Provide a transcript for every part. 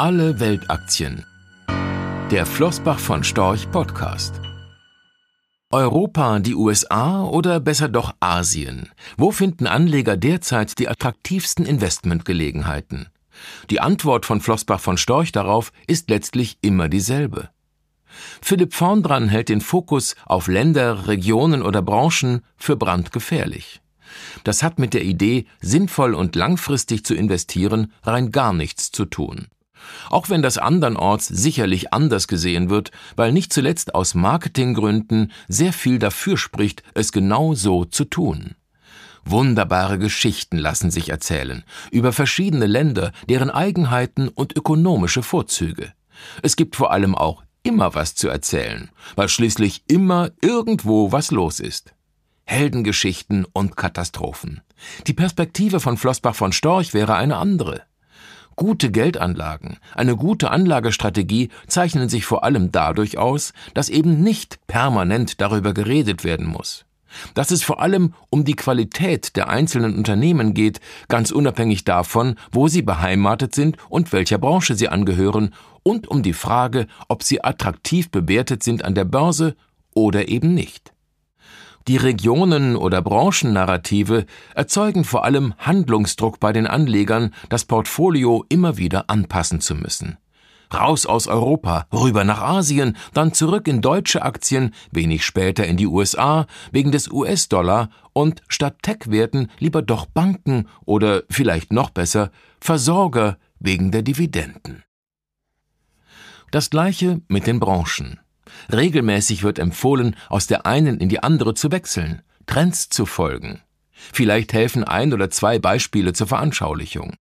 Alle Weltaktien. Der Flossbach von Storch Podcast. Europa, die USA oder besser doch Asien? Wo finden Anleger derzeit die attraktivsten Investmentgelegenheiten? Die Antwort von Flossbach von Storch darauf ist letztlich immer dieselbe. Philipp Vorndran hält den Fokus auf Länder, Regionen oder Branchen für brandgefährlich. Das hat mit der Idee, sinnvoll und langfristig zu investieren, rein gar nichts zu tun. Auch wenn das andernorts sicherlich anders gesehen wird, weil nicht zuletzt aus Marketinggründen sehr viel dafür spricht, es genau so zu tun. Wunderbare Geschichten lassen sich erzählen über verschiedene Länder, deren Eigenheiten und ökonomische Vorzüge. Es gibt vor allem auch immer was zu erzählen, weil schließlich immer irgendwo was los ist. Heldengeschichten und Katastrophen. Die Perspektive von Flossbach von Storch wäre eine andere. Gute Geldanlagen, eine gute Anlagestrategie zeichnen sich vor allem dadurch aus, dass eben nicht permanent darüber geredet werden muss. Dass es vor allem um die Qualität der einzelnen Unternehmen geht, ganz unabhängig davon, wo sie beheimatet sind und welcher Branche sie angehören, und um die Frage, ob sie attraktiv bewertet sind an der Börse oder eben nicht. Die Regionen- oder Branchennarrative erzeugen vor allem Handlungsdruck bei den Anlegern, das Portfolio immer wieder anpassen zu müssen. Raus aus Europa, rüber nach Asien, dann zurück in deutsche Aktien, wenig später in die USA, wegen des US-Dollar und statt Tech-Werten lieber doch Banken oder vielleicht noch besser Versorger wegen der Dividenden. Das gleiche mit den Branchen. Regelmäßig wird empfohlen, aus der einen in die andere zu wechseln, Trends zu folgen. Vielleicht helfen ein oder zwei Beispiele zur Veranschaulichung.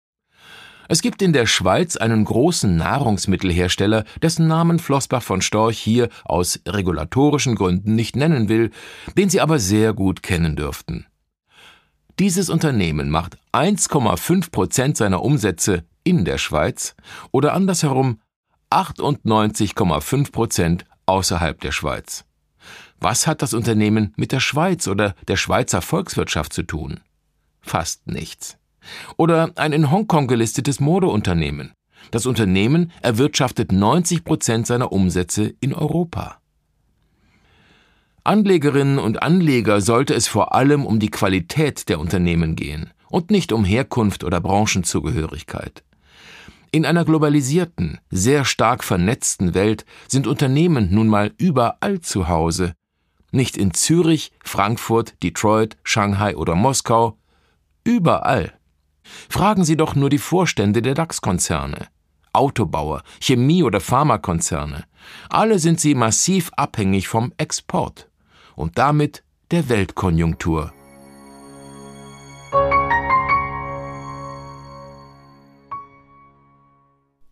Es gibt in der Schweiz einen großen Nahrungsmittelhersteller, dessen Namen Flossbach von Storch hier aus regulatorischen Gründen nicht nennen will, den Sie aber sehr gut kennen dürften. Dieses Unternehmen macht 1,5 Prozent seiner Umsätze in der Schweiz oder andersherum 98,5 Prozent außerhalb der Schweiz. Was hat das Unternehmen mit der Schweiz oder der Schweizer Volkswirtschaft zu tun? Fast nichts. Oder ein in Hongkong gelistetes Modeunternehmen. Das Unternehmen erwirtschaftet 90 Prozent seiner Umsätze in Europa. Anlegerinnen und Anleger sollte es vor allem um die Qualität der Unternehmen gehen und nicht um Herkunft oder Branchenzugehörigkeit. In einer globalisierten, sehr stark vernetzten Welt sind Unternehmen nun mal überall zu Hause. Nicht in Zürich, Frankfurt, Detroit, Shanghai oder Moskau, überall. Fragen Sie doch nur die Vorstände der DAX-Konzerne. Autobauer, Chemie- oder Pharmakonzerne. Alle sind sie massiv abhängig vom Export und damit der Weltkonjunktur.